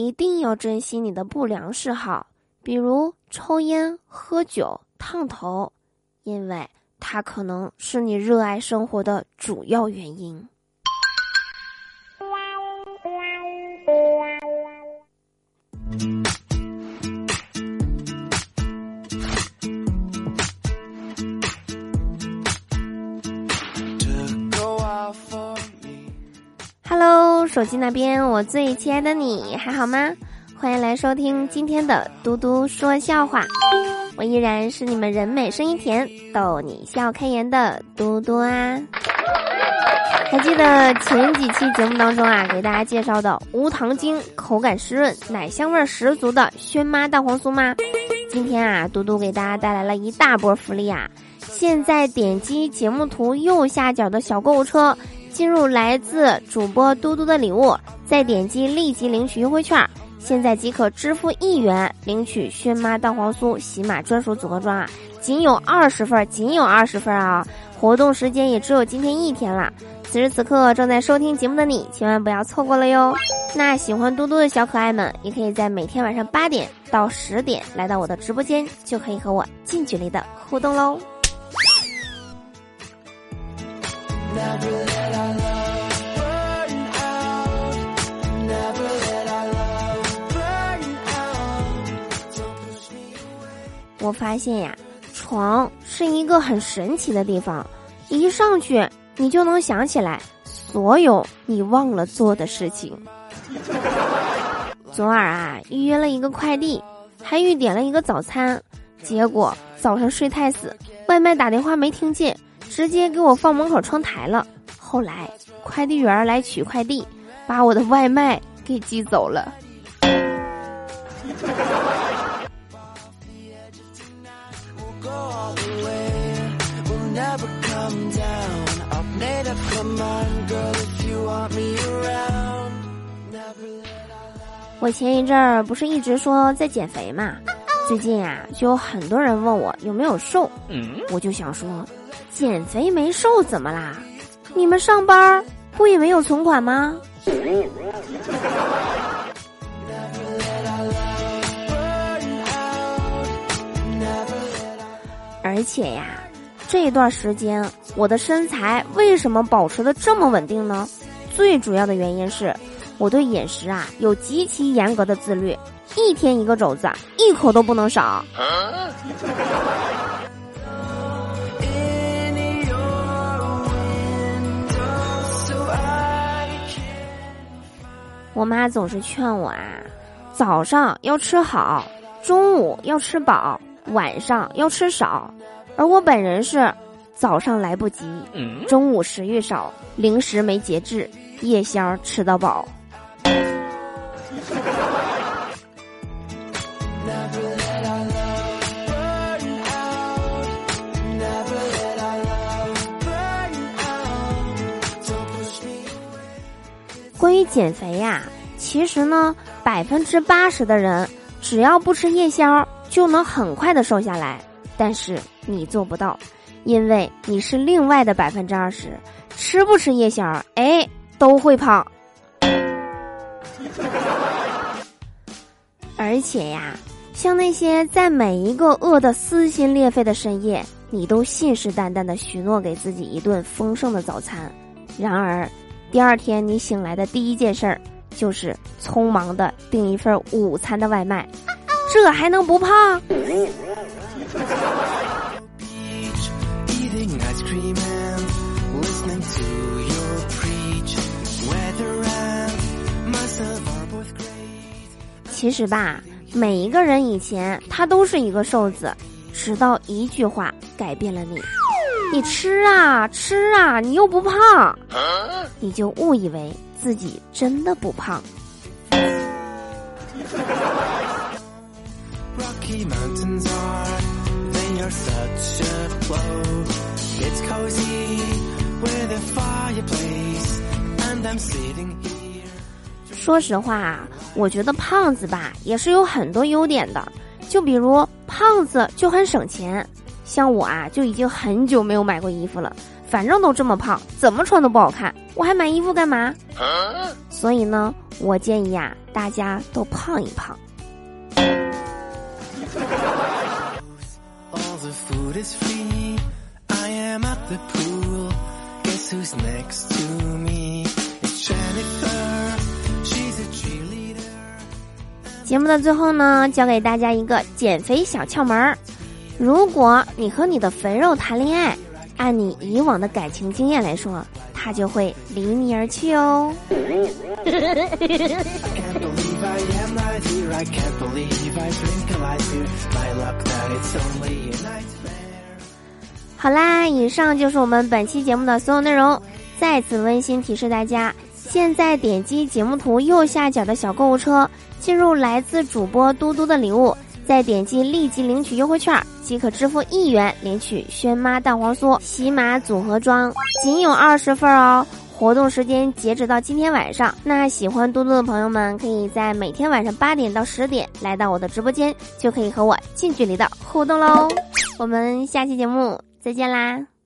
一定要珍惜你的不良嗜好，比如抽烟、喝酒、烫头，因为它可能是你热爱生活的主要原因。手机那边，我最亲爱的你还好吗？欢迎来收听今天的嘟嘟说笑话，我依然是你们人美声音甜、逗你笑开颜的嘟嘟啊。还记得前几期节目当中啊，给大家介绍的无糖精、口感湿润、奶香味十足的轩妈蛋黄酥吗？今天啊，嘟嘟给大家带来了一大波福利啊！现在点击节目图右下角的小购物车。进入来自主播嘟嘟的礼物，再点击立即领取优惠券，现在即可支付一元领取轩妈蛋黄酥喜马专属组合装啊！仅有二十份，仅有二十份啊！活动时间也只有今天一天了。此时此刻正在收听节目的你，千万不要错过了哟！那喜欢嘟嘟的小可爱们，也可以在每天晚上八点到十点来到我的直播间，就可以和我近距离的互动喽。我发现呀，床是一个很神奇的地方，一上去你就能想起来所有你忘了做的事情。昨晚啊，预约了一个快递，还预点了一个早餐，结果早上睡太死，外卖打电话没听见。直接给我放门口窗台了。后来快递员来取快递，把我的外卖给寄走了。我前一阵儿不是一直说在减肥嘛，最近啊就有很多人问我有没有瘦，我就想说。减肥没瘦怎么啦？你们上班不也没有存款吗？而且呀，这段时间我的身材为什么保持的这么稳定呢？最主要的原因是我对饮食啊有极其严格的自律，一天一个肘子，一口都不能少。我妈总是劝我啊，早上要吃好，中午要吃饱，晚上要吃少。而我本人是早上来不及，中午食欲少，零食没节制，夜宵吃到饱。关于减肥呀，其实呢，百分之八十的人只要不吃夜宵，就能很快的瘦下来。但是你做不到，因为你是另外的百分之二十，吃不吃夜宵，哎，都会胖。而且呀，像那些在每一个饿得撕心裂肺的深夜，你都信誓旦旦的许诺给自己一顿丰盛的早餐，然而。第二天你醒来的第一件事儿，就是匆忙的订一份午餐的外卖，这还能不胖？其实吧，每一个人以前他都是一个瘦子，直到一句话改变了你。你吃啊吃啊，你又不胖，你就误以为自己真的不胖。说实话，我觉得胖子吧也是有很多优点的，就比如胖子就很省钱。像我啊，就已经很久没有买过衣服了，反正都这么胖，怎么穿都不好看，我还买衣服干嘛？所以呢，我建议啊，大家都胖一胖。节目的最后呢，教给大家一个减肥小窍门儿：如果你和你的肥肉谈恋爱，按你以往的感情经验来说，他就会离你而去哦。好啦，以上就是我们本期节目的所有内容。再次温馨提示大家，现在点击节目图右下角的小购物车，进入来自主播嘟嘟的礼物，再点击立即领取优惠券，即可支付一元领取轩妈蛋黄酥喜马组合装，仅有二十份哦。活动时间截止到今天晚上。那喜欢嘟嘟的朋友们，可以在每天晚上八点到十点来到我的直播间，就可以和我近距离的互动喽。我们下期节目再见啦！